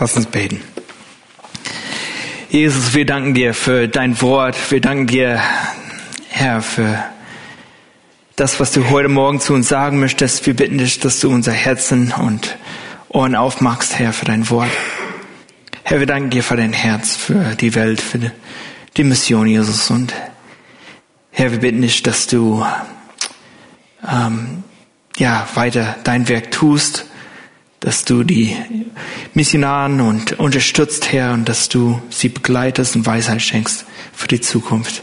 Lass uns beten. Jesus, wir danken dir für dein Wort. Wir danken dir, Herr, für das, was du heute Morgen zu uns sagen möchtest. Wir bitten dich, dass du unser Herzen und Ohren aufmachst, Herr, für dein Wort. Herr, wir danken dir für dein Herz, für die Welt, für die Mission, Jesus. Und Herr, wir bitten dich, dass du ähm, ja weiter dein Werk tust dass du die Missionaren und unterstützt, Herr, und dass du sie begleitest und Weisheit schenkst für die Zukunft.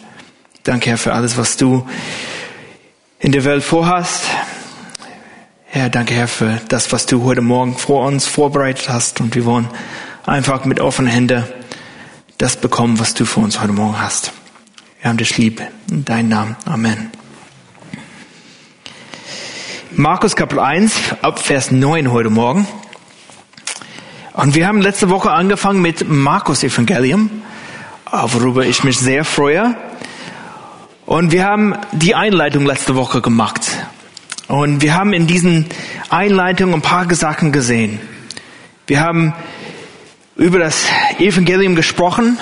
Danke, Herr, für alles, was du in der Welt vorhast. Herr, danke, Herr, für das, was du heute Morgen vor uns vorbereitet hast. Und wir wollen einfach mit offenen Händen das bekommen, was du für uns heute Morgen hast. Wir haben dich lieb. In deinem Namen. Amen. Markus Kapitel 1 ab Vers 9 heute Morgen. Und wir haben letzte Woche angefangen mit Markus Evangelium, worüber ich mich sehr freue. Und wir haben die Einleitung letzte Woche gemacht. Und wir haben in diesen Einleitungen ein paar Sachen gesehen. Wir haben über das Evangelium gesprochen.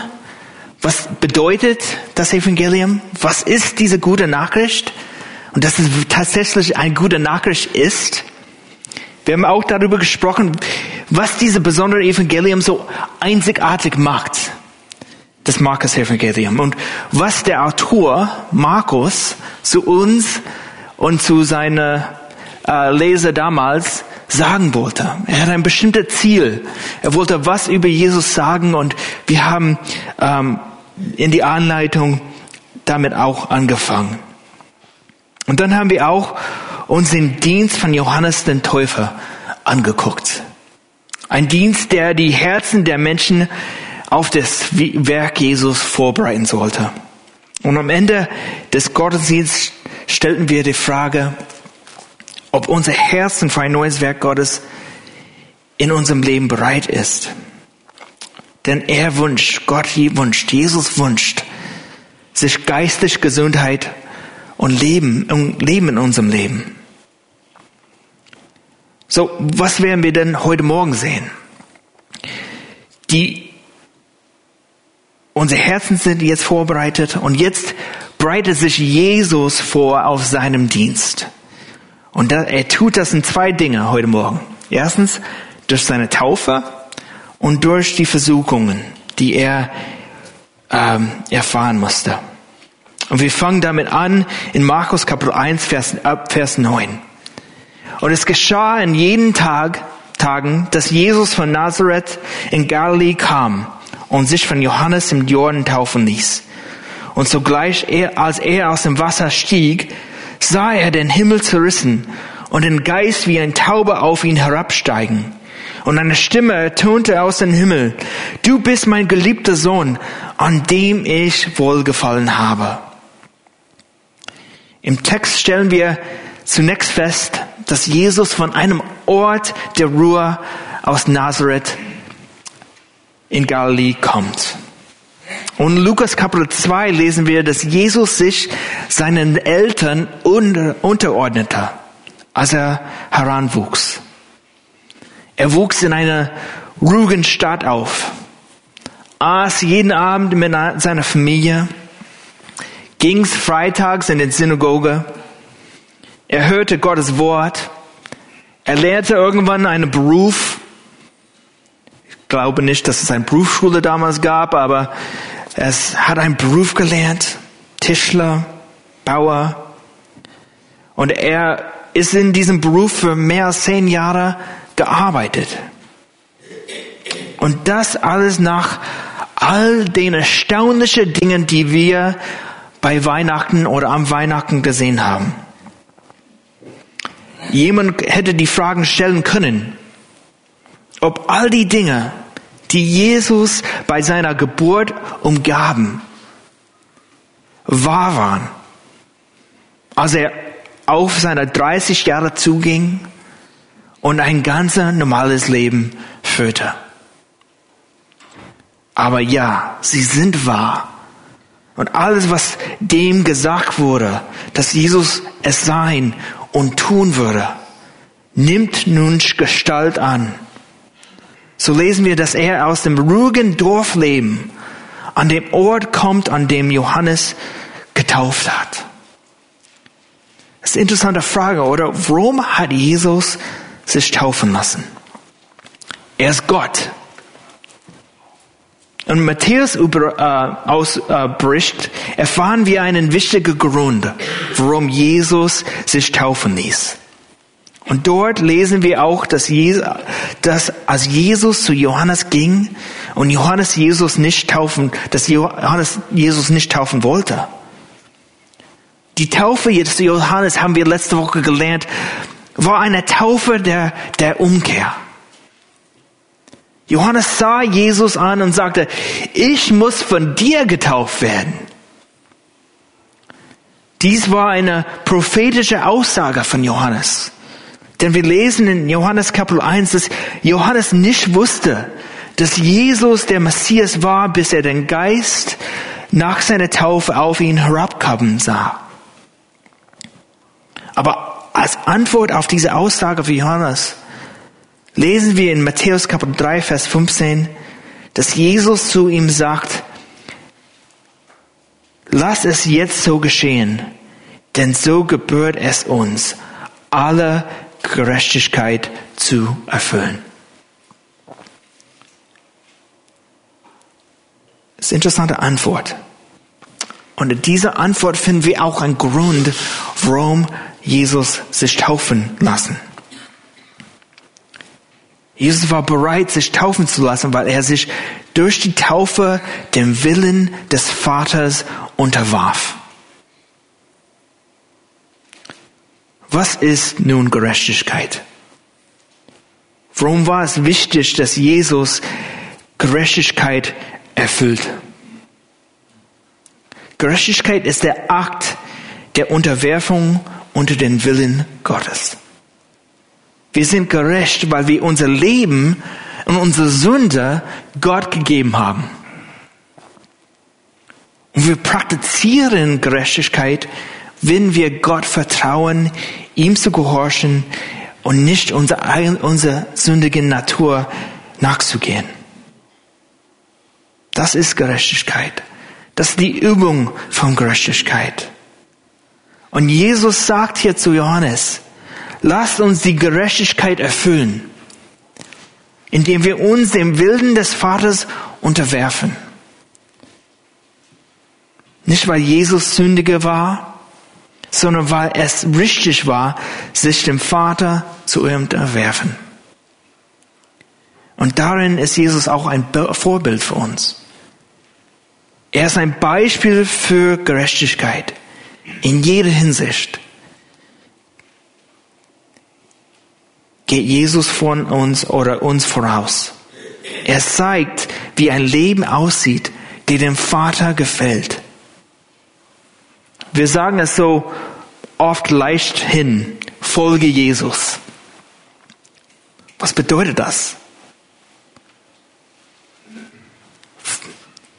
Was bedeutet das Evangelium? Was ist diese gute Nachricht? Und dass es tatsächlich eine gute Nachricht ist. Wir haben auch darüber gesprochen, was diese besondere Evangelium so einzigartig macht. Das Markus-Evangelium. Und was der Autor Markus zu uns und zu seiner äh, Leser damals sagen wollte. Er hat ein bestimmtes Ziel. Er wollte was über Jesus sagen und wir haben ähm, in die Anleitung damit auch angefangen. Und dann haben wir auch uns den Dienst von Johannes den Täufer angeguckt. Ein Dienst, der die Herzen der Menschen auf das Werk Jesus vorbereiten sollte. Und am Ende des Gottesdienstes stellten wir die Frage, ob unser Herzen für ein neues Werk Gottes in unserem Leben bereit ist. Denn er wünscht, Gott wünscht, Jesus wünscht, sich geistig Gesundheit und leben, und leben in unserem Leben. So, was werden wir denn heute Morgen sehen? Die, unsere Herzen sind jetzt vorbereitet und jetzt breitet sich Jesus vor auf seinem Dienst. Und da, er tut das in zwei Dinge heute Morgen. Erstens durch seine Taufe und durch die Versuchungen, die er ähm, erfahren musste. Und wir fangen damit an in Markus Kapitel 1, Vers, Vers 9. Und es geschah in jeden Tag, Tagen, dass Jesus von Nazareth in Galilee kam und sich von Johannes im Jordan taufen ließ. Und sogleich, er, als er aus dem Wasser stieg, sah er den Himmel zerrissen und den Geist wie ein Taube auf ihn herabsteigen. Und eine Stimme ertönte aus dem Himmel, du bist mein geliebter Sohn, an dem ich wohlgefallen habe. Im Text stellen wir zunächst fest, dass Jesus von einem Ort der Ruhe aus Nazareth in Galilee kommt. Und in Lukas Kapitel 2 lesen wir, dass Jesus sich seinen Eltern unterordnete, als er heranwuchs. Er wuchs in einer ruhigen Stadt auf, aß jeden Abend mit seiner Familie, ging's freitags in die Synagoge. Er hörte Gottes Wort. Er lernte irgendwann einen Beruf. Ich glaube nicht, dass es eine Berufsschule damals gab, aber es hat einen Beruf gelernt. Tischler, Bauer. Und er ist in diesem Beruf für mehr als zehn Jahre gearbeitet. Und das alles nach all den erstaunlichen Dingen, die wir bei Weihnachten oder am Weihnachten gesehen haben. Jemand hätte die Fragen stellen können, ob all die Dinge, die Jesus bei seiner Geburt umgaben, wahr waren, als er auf seine 30 Jahre zuging und ein ganz normales Leben führte. Aber ja, sie sind wahr. Und alles, was dem gesagt wurde, dass Jesus es sein und tun würde, nimmt nun Gestalt an. so lesen wir, dass er aus dem ruhigen Dorfleben an dem Ort kommt, an dem Johannes getauft hat. Das ist eine interessante Frage, oder? Warum hat Jesus sich taufen lassen? Er ist Gott. Und Matthäus über, äh, aus, äh, erfahren wir einen wichtigen Grund, warum Jesus sich taufen ließ. Und dort lesen wir auch, dass, Jesus, dass als Jesus zu Johannes ging und Johannes Jesus nicht taufen, dass Johannes Jesus nicht taufen wollte. Die Taufe des Johannes haben wir letzte Woche gelernt, war eine Taufe der, der Umkehr. Johannes sah Jesus an und sagte, ich muss von dir getauft werden. Dies war eine prophetische Aussage von Johannes. Denn wir lesen in Johannes Kapitel 1, dass Johannes nicht wusste, dass Jesus der Messias war, bis er den Geist nach seiner Taufe auf ihn herabkommen sah. Aber als Antwort auf diese Aussage von Johannes lesen wir in Matthäus Kapitel 3, Vers 15, dass Jesus zu ihm sagt, lass es jetzt so geschehen, denn so gebührt es uns, alle Gerechtigkeit zu erfüllen. Das ist eine interessante Antwort. Und in dieser Antwort finden wir auch einen Grund, warum Jesus sich taufen lassen. Jesus war bereit, sich taufen zu lassen, weil er sich durch die Taufe dem Willen des Vaters unterwarf. Was ist nun Gerechtigkeit? Warum war es wichtig, dass Jesus Gerechtigkeit erfüllt? Gerechtigkeit ist der Akt der Unterwerfung unter den Willen Gottes. Wir sind gerecht, weil wir unser Leben und unsere Sünde Gott gegeben haben. Und wir praktizieren Gerechtigkeit, wenn wir Gott vertrauen, ihm zu gehorchen und nicht unserer unser sündigen Natur nachzugehen. Das ist Gerechtigkeit. Das ist die Übung von Gerechtigkeit. Und Jesus sagt hier zu Johannes, lasst uns die Gerechtigkeit erfüllen, indem wir uns dem Willen des Vaters unterwerfen. Nicht weil Jesus Sündiger war, sondern weil es richtig war, sich dem Vater zu unterwerfen. Und darin ist Jesus auch ein Vorbild für uns. Er ist ein Beispiel für Gerechtigkeit in jeder Hinsicht. Geht Jesus von uns oder uns voraus. Er zeigt, wie ein Leben aussieht, die dem Vater gefällt. Wir sagen es so oft leicht hin, folge Jesus. Was bedeutet das?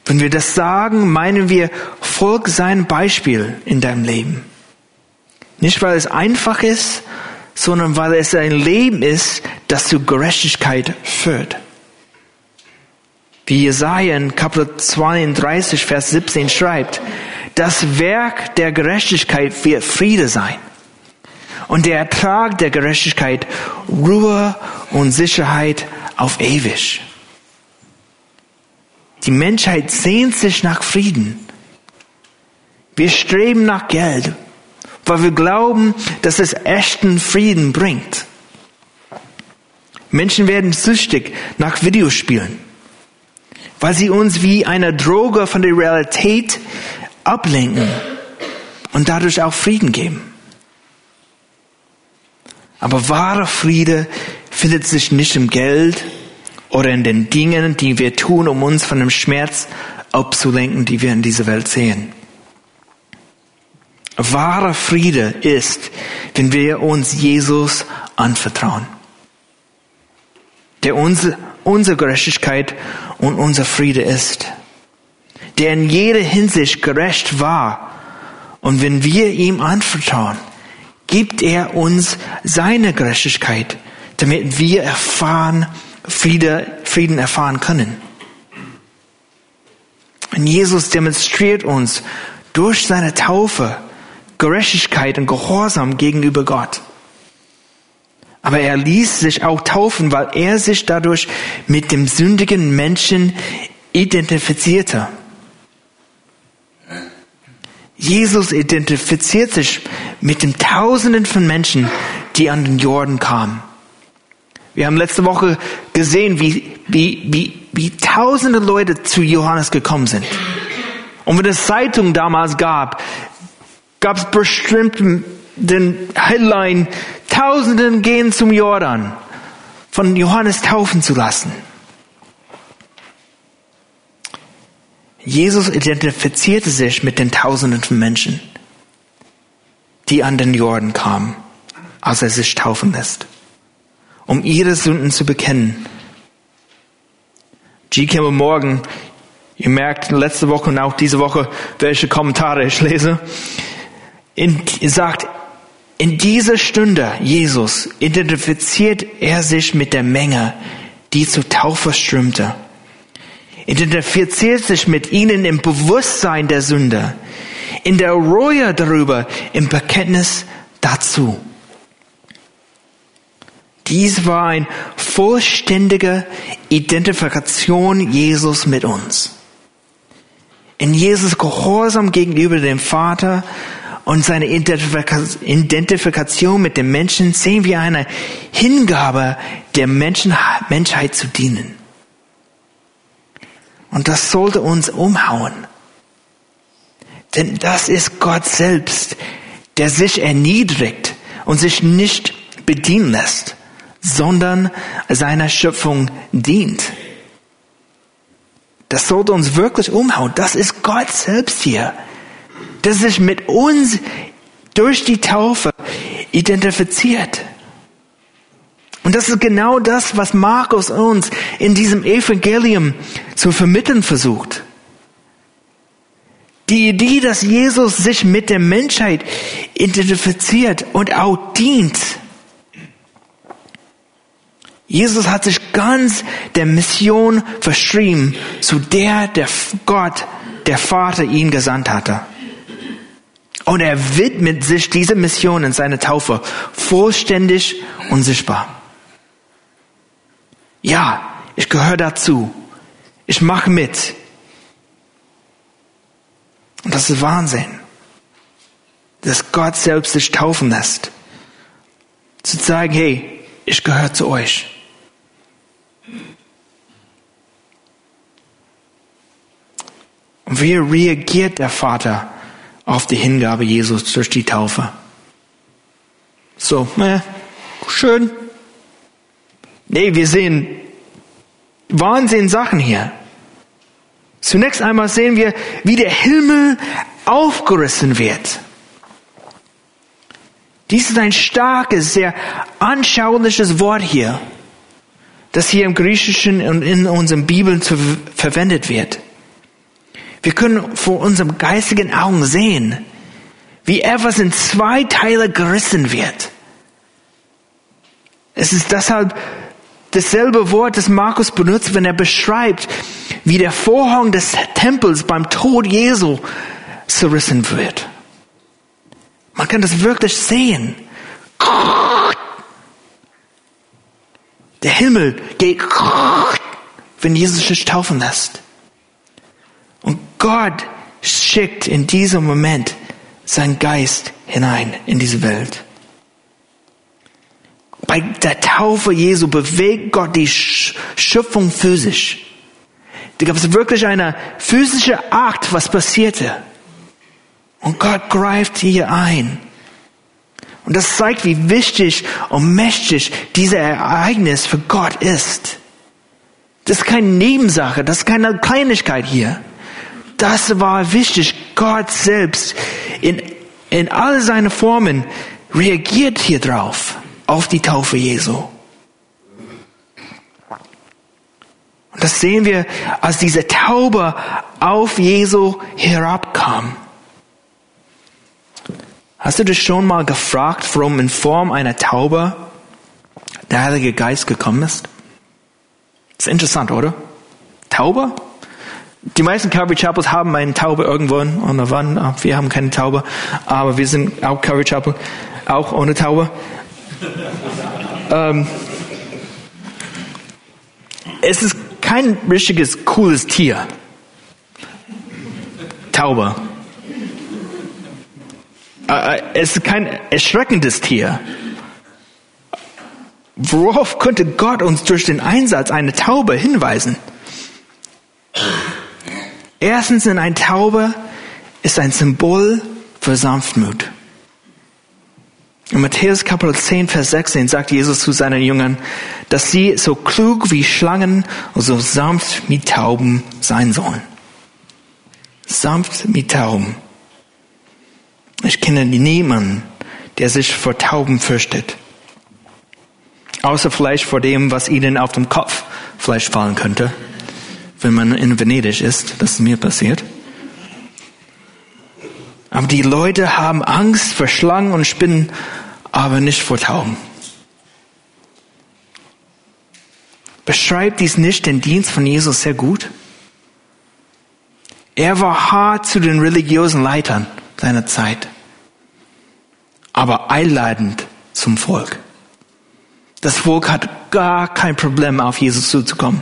Wenn wir das sagen, meinen wir, folg sein Beispiel in deinem Leben. Nicht, weil es einfach ist, sondern weil es ein Leben ist, das zu Gerechtigkeit führt. Wie Jesaja in Kapitel 32, Vers 17 schreibt, das Werk der Gerechtigkeit wird Friede sein. Und der Ertrag der Gerechtigkeit Ruhe und Sicherheit auf ewig. Die Menschheit sehnt sich nach Frieden. Wir streben nach Geld, weil wir glauben, dass es echten Frieden bringt. Menschen werden süchtig nach Videospielen, weil sie uns wie eine Droge von der Realität ablenken und dadurch auch Frieden geben. Aber wahrer Friede findet sich nicht im Geld oder in den Dingen, die wir tun, um uns von dem Schmerz abzulenken, die wir in dieser Welt sehen. Wahrer Friede ist, wenn wir uns Jesus anvertrauen, der unsere, unsere Gerechtigkeit und unser Friede ist der in jeder Hinsicht gerecht war. Und wenn wir ihm anvertrauen, gibt er uns seine Gerechtigkeit, damit wir erfahren Frieden erfahren können. Und Jesus demonstriert uns durch seine Taufe Gerechtigkeit und Gehorsam gegenüber Gott. Aber er ließ sich auch taufen, weil er sich dadurch mit dem sündigen Menschen identifizierte. Jesus identifiziert sich mit den Tausenden von Menschen, die an den Jordan kamen. Wir haben letzte Woche gesehen, wie, wie, wie, wie tausende Leute zu Johannes gekommen sind. Und wenn es Zeitung damals gab, gab es bestimmt den Headline, Tausenden gehen zum Jordan, von Johannes taufen zu lassen. Jesus identifizierte sich mit den Tausenden von Menschen, die an den Jordan kamen, als er sich taufen lässt, um ihre Sünden zu bekennen. G. Kimmel Morgan, ihr merkt letzte Woche und auch diese Woche, welche Kommentare ich lese, in, sagt, in dieser Stunde, Jesus, identifiziert er sich mit der Menge, die zur Taufe strömte identifiziert sich mit ihnen im Bewusstsein der Sünde, in der Reue darüber, im Bekenntnis dazu. Dies war eine vollständige Identifikation Jesus mit uns. In Jesus Gehorsam gegenüber dem Vater und seine Identifikation mit dem Menschen sehen wir eine Hingabe der Menschen, Menschheit zu dienen. Und das sollte uns umhauen. Denn das ist Gott selbst, der sich erniedrigt und sich nicht bedienen lässt, sondern seiner Schöpfung dient. Das sollte uns wirklich umhauen. Das ist Gott selbst hier, der sich mit uns durch die Taufe identifiziert. Und das ist genau das, was Markus uns in diesem Evangelium zu vermitteln versucht. Die Idee, dass Jesus sich mit der Menschheit identifiziert und auch dient. Jesus hat sich ganz der Mission verschrieben, zu der der Gott, der Vater ihn gesandt hatte. Und er widmet sich dieser Mission in seiner Taufe vollständig und sichtbar. Ja, ich gehöre dazu. Ich mache mit. Und das ist Wahnsinn. Dass Gott selbst sich taufen lässt. Zu sagen, hey, ich gehöre zu euch. Und wie reagiert der Vater auf die Hingabe Jesus durch die Taufe? So, äh, schön, Nee, wir sehen Wahnsinn Sachen hier. Zunächst einmal sehen wir, wie der Himmel aufgerissen wird. Dies ist ein starkes, sehr anschauliches Wort hier, das hier im Griechischen und in unseren Bibeln zu, verwendet wird. Wir können vor unserem geistigen Augen sehen, wie etwas in zwei Teile gerissen wird. Es ist deshalb dasselbe Wort, das Markus benutzt, wenn er beschreibt, wie der Vorhang des Tempels beim Tod Jesu zerrissen wird. Man kann das wirklich sehen. Der Himmel geht, wenn Jesus sich taufen lässt. Gott schickt in diesem Moment seinen Geist hinein in diese Welt. Bei der Taufe Jesu bewegt Gott die Schöpfung physisch. Da gab es wirklich eine physische Akt, was passierte. Und Gott greift hier ein. Und das zeigt, wie wichtig und mächtig dieser Ereignis für Gott ist. Das ist keine Nebensache, das ist keine Kleinigkeit hier. Das war wichtig. Gott selbst in, in all seinen Formen reagiert hier drauf auf die Taufe Jesu. Und das sehen wir, als diese Taube auf Jesu herabkam. Hast du dich schon mal gefragt, warum in Form einer Taube der Heilige Geist gekommen ist? Ist interessant, oder? Taube? Die meisten Calvary Chapels haben eine Taube irgendwo an der Wand. Ah, wir haben keine Taube, aber wir sind auch Calvary Chapel, auch ohne Taube. ähm, es ist kein richtiges cooles Tier. Taube. Äh, äh, es ist kein erschreckendes Tier. Worauf könnte Gott uns durch den Einsatz einer Taube hinweisen? Erstens, in ein Taube ist ein Symbol für Sanftmut. In Matthäus Kapitel 10, Vers 16 sagt Jesus zu seinen Jüngern, dass sie so klug wie Schlangen und so sanft wie Tauben sein sollen. Sanft wie Tauben. Ich kenne niemanden, der sich vor Tauben fürchtet. Außer vielleicht vor dem, was ihnen auf dem Kopf vielleicht fallen könnte, wenn man in Venedig ist. Das ist mir passiert. Aber die Leute haben Angst vor Schlangen und Spinnen, aber nicht vor Tauben. Beschreibt dies nicht den Dienst von Jesus sehr gut? Er war hart zu den religiösen Leitern seiner Zeit, aber einladend zum Volk. Das Volk hat gar kein Problem, auf Jesus zuzukommen.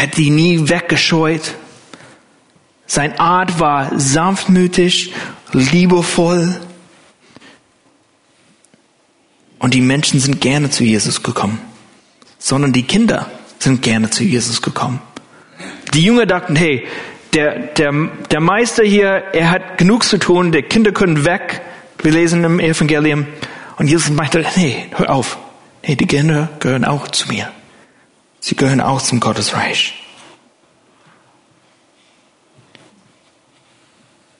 Er hat die nie weggescheut. Sein Art war sanftmütig, liebevoll. Und die Menschen sind gerne zu Jesus gekommen. Sondern die Kinder sind gerne zu Jesus gekommen. Die Jünger dachten, hey, der, der, der Meister hier, er hat genug zu tun, die Kinder können weg. Wir lesen im Evangelium. Und Jesus meinte, nee, hör auf. Nee, die Kinder gehören auch zu mir. Sie gehören auch zum Gottesreich.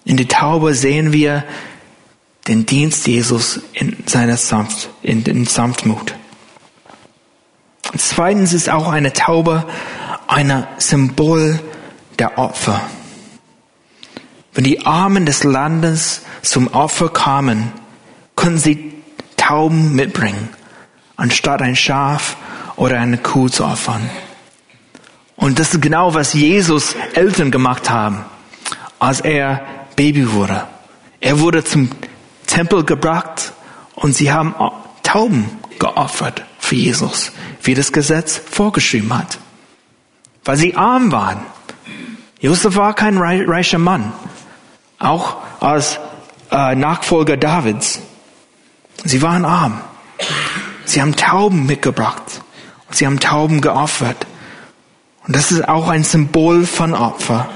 In der Taube sehen wir den Dienst Jesus in seiner Sanft, in den Sanftmut. Zweitens ist auch eine Taube ein Symbol der Opfer. Wenn die Armen des Landes zum Opfer kamen, konnten sie Tauben mitbringen, anstatt ein Schaf oder eine Kuh zu opfern. Und das ist genau, was Jesus Eltern gemacht haben, als er Baby wurde. Er wurde zum Tempel gebracht und sie haben Tauben geopfert für Jesus, wie das Gesetz vorgeschrieben hat weil sie arm waren. Josef war kein reicher Mann, auch als äh, Nachfolger Davids. Sie waren arm. Sie haben Tauben mitgebracht. Sie haben Tauben geopfert. Und das ist auch ein Symbol von Opfer.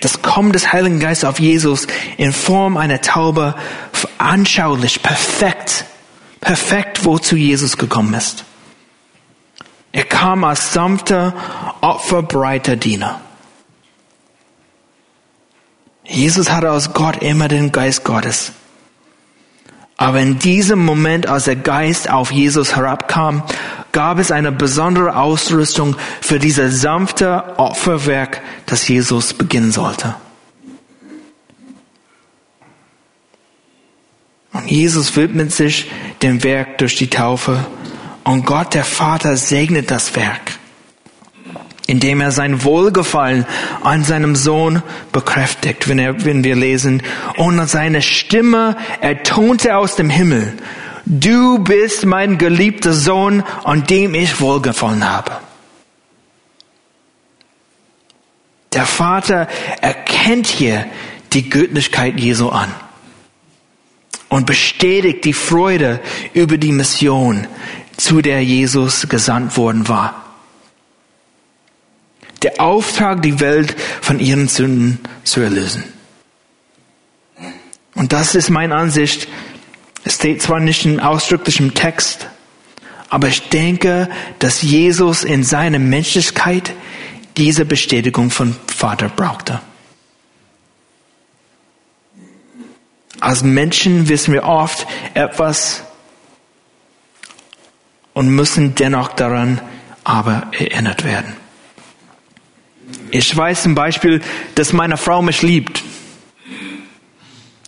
Das Kommen des Heiligen Geistes auf Jesus in Form einer Taube anschaulich, perfekt, perfekt, wozu Jesus gekommen ist. Er kam als sanfter, opferbreiter Diener. Jesus hatte aus Gott immer den Geist Gottes. Aber in diesem Moment, als der Geist auf Jesus herabkam, gab es eine besondere Ausrüstung für dieses sanfte Opferwerk, das Jesus beginnen sollte. Und Jesus widmet sich dem Werk durch die Taufe und Gott, der Vater, segnet das Werk, indem er sein Wohlgefallen an seinem Sohn bekräftigt, wenn, er, wenn wir lesen, und seine Stimme ertonte aus dem Himmel, du bist mein geliebter Sohn, an dem ich Wohlgefallen habe. Der Vater erkennt hier die Göttlichkeit Jesu an und bestätigt die Freude über die Mission, zu der Jesus gesandt worden war. Der Auftrag, die Welt von ihren Sünden zu erlösen. Und das ist meine Ansicht. Es steht zwar nicht in ausdrücklichem Text, aber ich denke, dass Jesus in seiner Menschlichkeit diese Bestätigung von Vater brauchte. Als Menschen wissen wir oft etwas und müssen dennoch daran aber erinnert werden. Ich weiß zum Beispiel, dass meine Frau mich liebt.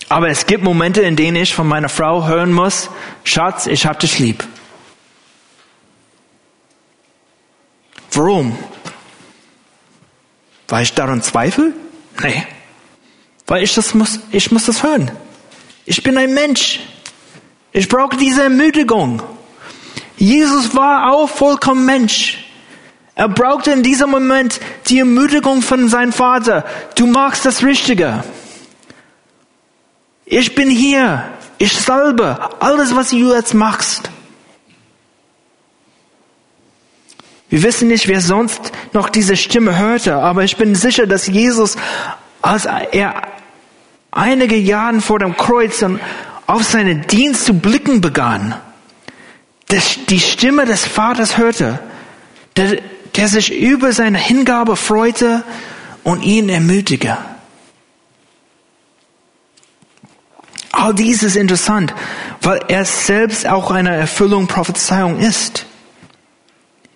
Aber es gibt Momente, in denen ich von meiner Frau hören muss, Schatz, ich hab dich lieb. Warum? Weil ich daran zweifle? Nee. Weil ich das muss, ich muss das hören. Ich bin ein Mensch. Ich brauche diese Ermutigung. Jesus war auch vollkommen Mensch. Er brauchte in diesem Moment die Ermutigung von seinem Vater. Du machst das Richtige. Ich bin hier. Ich salbe alles, was du jetzt machst. Wir wissen nicht, wer sonst noch diese Stimme hörte, aber ich bin sicher, dass Jesus, als er einige Jahre vor dem Kreuz und auf seinen Dienst zu blicken begann, die Stimme des Vaters hörte, der, der sich über seine Hingabe freute und ihn ermutigte. All dies ist interessant, weil er selbst auch eine Erfüllung Prophezeiung ist.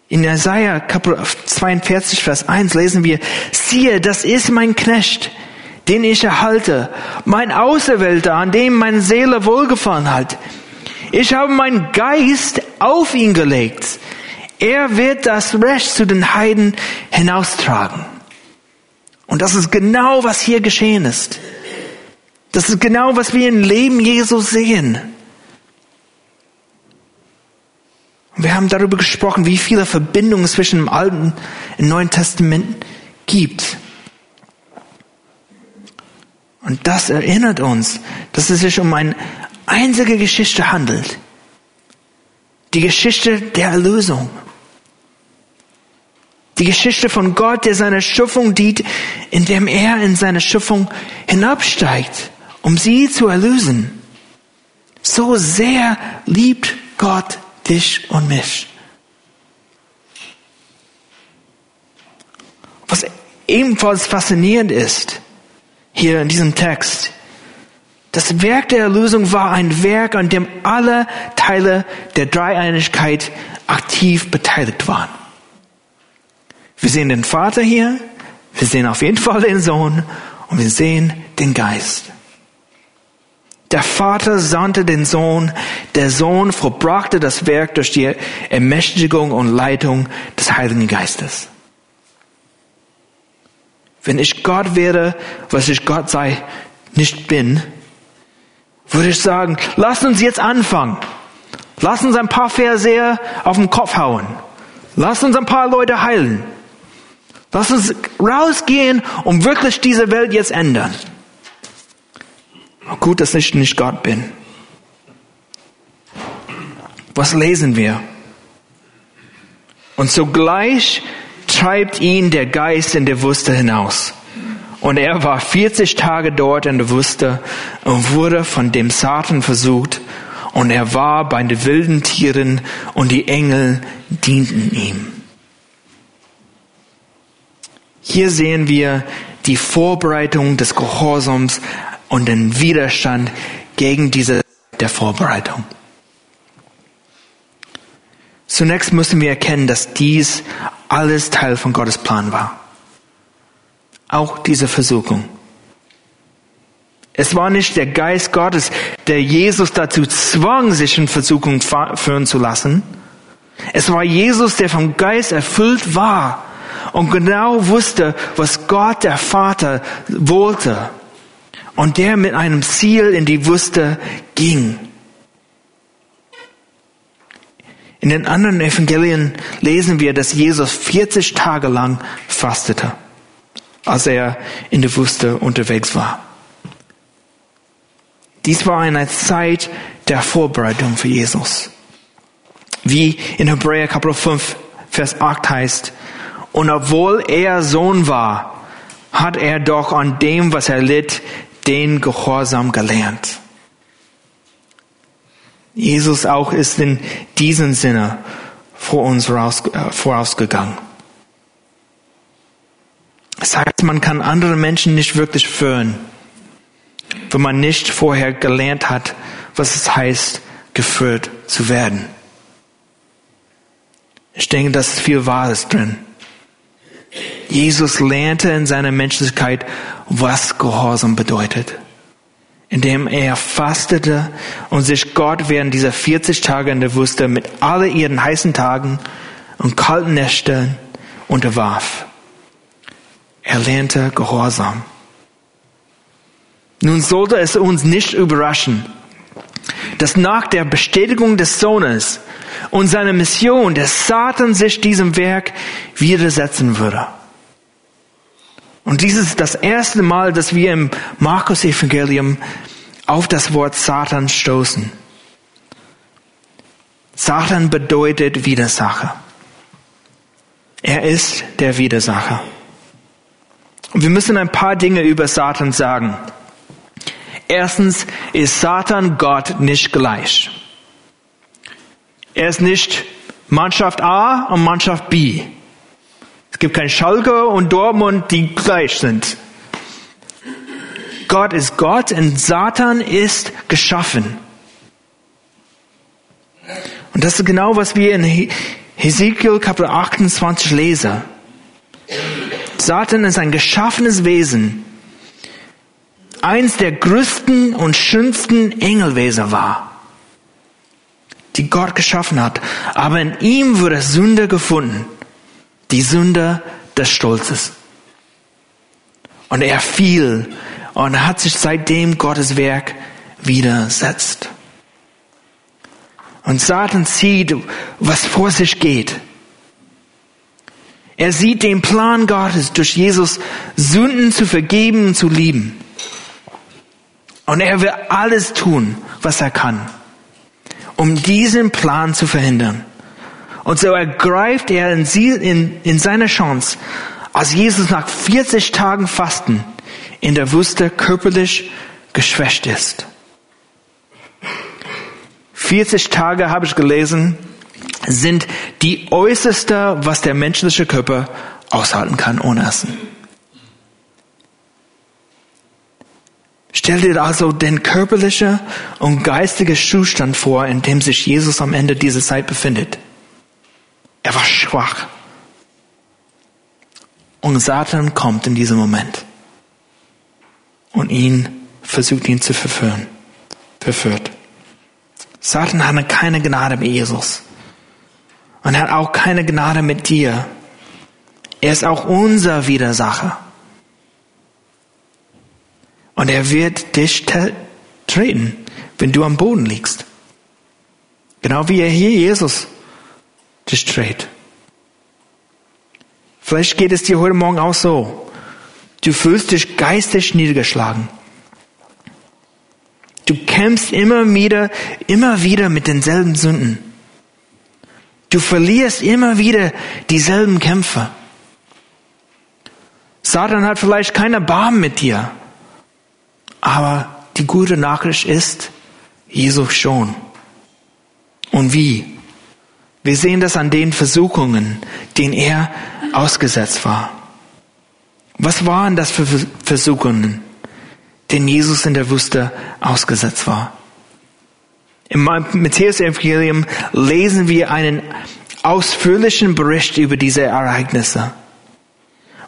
In Kapitel 42, Vers 1 lesen wir, siehe, das ist mein Knecht, den ich erhalte, mein Auserwählter, an dem meine Seele wohlgefallen hat. Ich habe meinen Geist auf ihn gelegt. Er wird das Recht zu den Heiden hinaustragen. Und das ist genau, was hier geschehen ist. Das ist genau, was wir im Leben Jesus sehen. Wir haben darüber gesprochen, wie viele Verbindungen zwischen dem Alten und Neuen Testament gibt. Und das erinnert uns, dass es sich um eine einzige Geschichte handelt. Die Geschichte der Erlösung. Die Geschichte von Gott, der seiner Schöpfung dient, indem er in seine Schöpfung hinabsteigt, um sie zu erlösen. So sehr liebt Gott dich und mich. Was ebenfalls faszinierend ist, hier in diesem Text, das Werk der Erlösung war ein Werk, an dem alle Teile der Dreieinigkeit aktiv beteiligt waren. Wir sehen den Vater hier, wir sehen auf jeden Fall den Sohn und wir sehen den Geist. Der Vater sandte den Sohn, der Sohn verbrachte das Werk durch die Ermächtigung und Leitung des Heiligen Geistes. Wenn ich Gott wäre, was ich Gott sei, nicht bin, würde ich sagen, lass uns jetzt anfangen. Lass uns ein paar Verseher auf den Kopf hauen. Lass uns ein paar Leute heilen. Lass uns rausgehen und wirklich diese Welt jetzt ändern. Gut, dass ich nicht Gott bin. Was lesen wir? Und sogleich treibt ihn der Geist in der Wüste hinaus. Und er war 40 Tage dort in der Wüste und wurde von dem Satan versucht. Und er war bei den wilden Tieren und die Engel dienten ihm. Hier sehen wir die Vorbereitung des Gehorsams und den Widerstand gegen diese der Vorbereitung. Zunächst müssen wir erkennen, dass dies alles Teil von Gottes Plan war. Auch diese Versuchung. Es war nicht der Geist Gottes, der Jesus dazu zwang, sich in Versuchung führen zu lassen. Es war Jesus, der vom Geist erfüllt war und genau wusste, was Gott der Vater wollte und der mit einem Ziel in die Wüste ging. In den anderen Evangelien lesen wir, dass Jesus 40 Tage lang fastete, als er in der Wüste unterwegs war. Dies war eine Zeit der Vorbereitung für Jesus. Wie in Hebräer Kapitel 5, Vers 8 heißt, und obwohl er Sohn war, hat er doch an dem, was er litt, den Gehorsam gelernt. Jesus auch ist in diesem Sinne vor uns äh, vorausgegangen. Das heißt, man kann andere Menschen nicht wirklich führen, wenn man nicht vorher gelernt hat, was es heißt, geführt zu werden. Ich denke, da ist viel Wahres drin. Jesus lernte in seiner Menschlichkeit, was Gehorsam bedeutet. Indem er fastete und sich Gott während dieser 40 Tage in der Wüste mit all ihren heißen Tagen und kalten Nächten unterwarf. Er lernte Gehorsam. Nun sollte es uns nicht überraschen, dass nach der Bestätigung des Sohnes und seiner Mission der Satan sich diesem Werk widersetzen würde. Und dies ist das erste Mal, dass wir im Markus Evangelium auf das Wort Satan stoßen. Satan bedeutet Widersacher. Er ist der Widersacher. Und wir müssen ein paar Dinge über Satan sagen. Erstens ist Satan Gott nicht gleich. Er ist nicht Mannschaft A und Mannschaft B. Es gibt kein Schalke und Dortmund, die gleich sind. Gott ist Gott und Satan ist geschaffen. Und das ist genau, was wir in Hesekiel Kapitel 28 lesen. Satan ist ein geschaffenes Wesen. Eins der größten und schönsten Engelwesen war, die Gott geschaffen hat. Aber in ihm wurde Sünde gefunden. Die Sünde des Stolzes. Und er fiel und hat sich seitdem Gottes Werk widersetzt. Und Satan sieht, was vor sich geht. Er sieht den Plan Gottes, durch Jesus Sünden zu vergeben und zu lieben. Und er will alles tun, was er kann, um diesen Plan zu verhindern. Und so ergreift er in, in, in seine Chance, als Jesus nach 40 Tagen Fasten in der Wüste körperlich geschwächt ist. 40 Tage habe ich gelesen, sind die äußerste, was der menschliche Körper aushalten kann ohne Essen. Stell dir also den körperlichen und geistigen Zustand vor, in dem sich Jesus am Ende dieser Zeit befindet. Er war schwach. Und Satan kommt in diesem Moment und ihn versucht ihn zu verführen, verführt. Satan hatte keine Gnade mit Jesus. Und er hat auch keine Gnade mit dir. Er ist auch unser Widersacher. Und er wird dich treten, wenn du am Boden liegst. Genau wie er hier Jesus dich dreht. Vielleicht geht es dir heute Morgen auch so. Du fühlst dich geistig niedergeschlagen. Du kämpfst immer wieder, immer wieder mit denselben Sünden. Du verlierst immer wieder dieselben Kämpfe. Satan hat vielleicht keine Barm mit dir. Aber die gute Nachricht ist, Jesus schon. Und wie? Wir sehen das an den Versuchungen, denen er ausgesetzt war. Was waren das für Versuchungen, denen Jesus in der Wüste ausgesetzt war? Im Matthäus-Evangelium lesen wir einen ausführlichen Bericht über diese Ereignisse.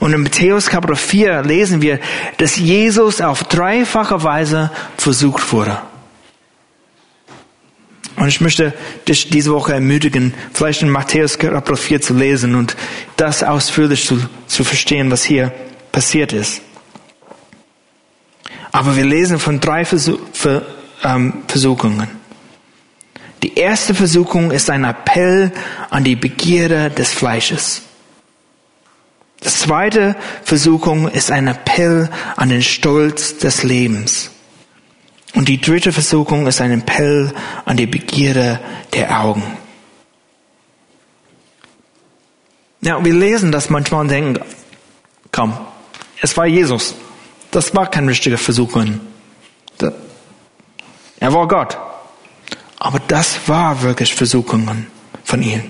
Und in Matthäus Kapitel 4 lesen wir, dass Jesus auf dreifache Weise versucht wurde. Und ich möchte dich diese Woche ermutigen, vielleicht in Matthäus Kapitel 4 zu lesen und das ausführlich zu, zu verstehen, was hier passiert ist. Aber wir lesen von drei Versuch, ähm, Versuchungen. Die erste Versuchung ist ein Appell an die Begierde des Fleisches. Das zweite Versuchung ist ein Appell an den Stolz des Lebens. Und die dritte Versuchung ist ein Appell an die Begierde der Augen. Ja, wir lesen das manchmal und denken, komm, es war Jesus. Das war kein richtiger Versuchung. Er war Gott. Aber das war wirklich Versuchungen von ihm.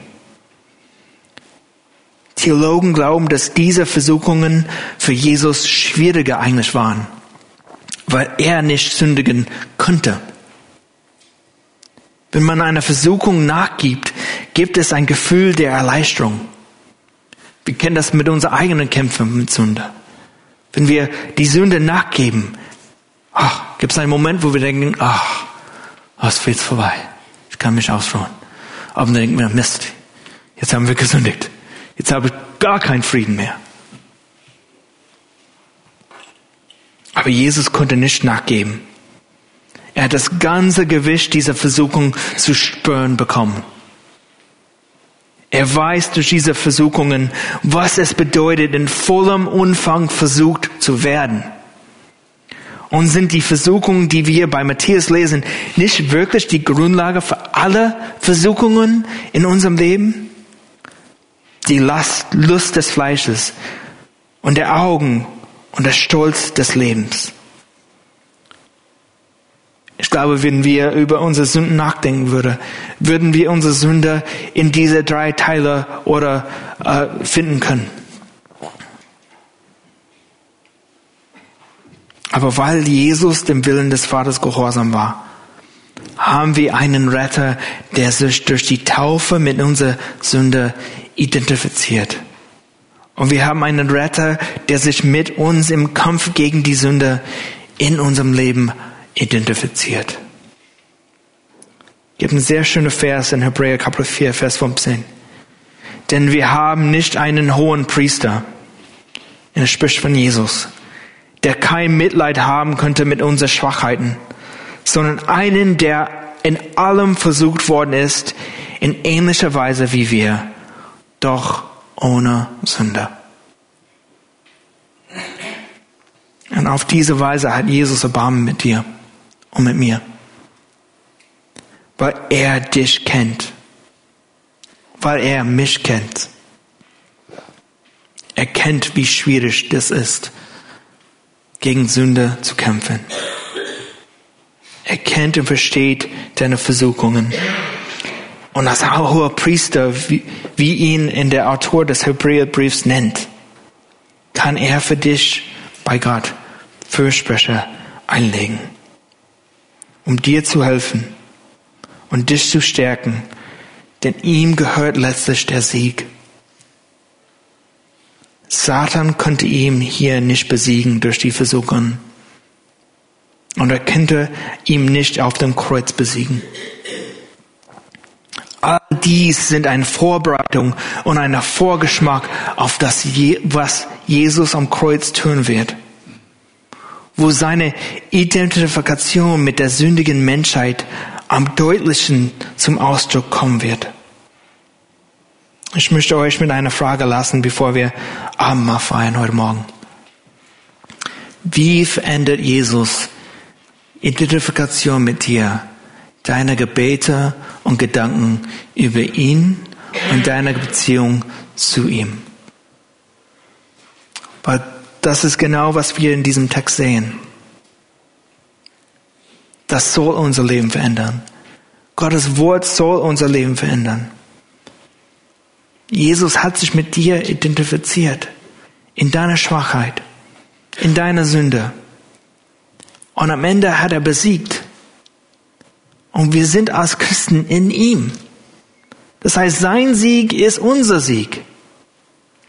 Theologen glauben, dass diese Versuchungen für Jesus schwieriger eigentlich waren, weil er nicht sündigen konnte. Wenn man einer Versuchung nachgibt, gibt es ein Gefühl der Erleichterung. Wir kennen das mit unseren eigenen Kämpfen mit Sünde. Wenn wir die Sünde nachgeben, ach, gibt es einen Moment, wo wir denken, ach, oh, es wird vorbei. Ich kann mich ausruhen. Aber dann denken wir, Mist, jetzt haben wir gesündigt. Jetzt habe ich gar keinen Frieden mehr. Aber Jesus konnte nicht nachgeben. Er hat das ganze Gewicht dieser Versuchung zu spüren bekommen. Er weiß durch diese Versuchungen, was es bedeutet, in vollem Umfang versucht zu werden. Und sind die Versuchungen, die wir bei Matthias lesen, nicht wirklich die Grundlage für alle Versuchungen in unserem Leben? Die Last, Lust des Fleisches und der Augen und der Stolz des Lebens. Ich glaube, wenn wir über unsere Sünden nachdenken würden, würden wir unsere Sünde in diese drei Teile oder äh, finden können. Aber weil Jesus dem Willen des Vaters gehorsam war, haben wir einen Retter, der sich durch die Taufe mit unserer Sünde identifiziert. Und wir haben einen Retter, der sich mit uns im Kampf gegen die Sünde in unserem Leben identifiziert. Es gibt einen sehr schönen Vers in Hebräer Kapitel 4, Vers 15. Denn wir haben nicht einen hohen Priester, er spricht von Jesus, der kein Mitleid haben könnte mit unseren Schwachheiten, sondern einen, der in allem versucht worden ist, in ähnlicher Weise wie wir, doch ohne Sünde. Und auf diese Weise hat Jesus Erbarmen mit dir und mit mir. Weil er dich kennt. Weil er mich kennt. Er kennt, wie schwierig das ist, gegen Sünde zu kämpfen. Er kennt und versteht deine Versuchungen. Und als hoher Priester, wie, wie ihn in der Autor des Hebräerbriefs nennt, kann er für dich bei Gott Fürsprecher einlegen um dir zu helfen und dich zu stärken, denn ihm gehört letztlich der Sieg. Satan konnte ihm hier nicht besiegen durch die Versuchung. Und er könnte ihm nicht auf dem Kreuz besiegen. All dies sind eine Vorbereitung und ein Vorgeschmack auf das, was Jesus am Kreuz tun wird wo seine Identifikation mit der sündigen Menschheit am deutlichsten zum Ausdruck kommen wird. Ich möchte euch mit einer Frage lassen, bevor wir Abendmahl feiern heute Morgen. Wie verändert Jesus Identifikation mit dir, deine Gebete und Gedanken über ihn und deine Beziehung zu ihm? Weil das ist genau, was wir in diesem Text sehen. Das soll unser Leben verändern. Gottes Wort soll unser Leben verändern. Jesus hat sich mit dir identifiziert. In deiner Schwachheit. In deiner Sünde. Und am Ende hat er besiegt. Und wir sind als Christen in ihm. Das heißt, sein Sieg ist unser Sieg.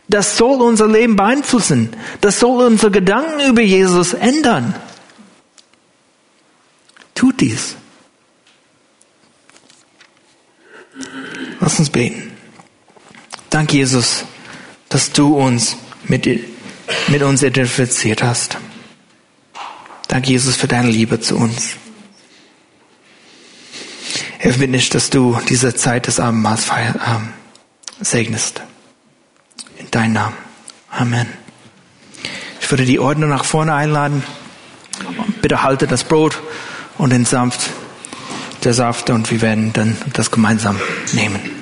Das soll unser Leben beeinflussen. Das soll unsere Gedanken über Jesus ändern. Tut dies. Lass uns beten. Danke, Jesus, dass du uns mit, mit uns identifiziert hast. Danke, Jesus, für deine Liebe zu uns. Hilf mir nicht, dass du diese Zeit des Abendmahls ähm, segnest dein Name. Amen. Ich würde die Ordner nach vorne einladen. Bitte halte das Brot und den Saft, der Saft und wir werden dann das gemeinsam nehmen.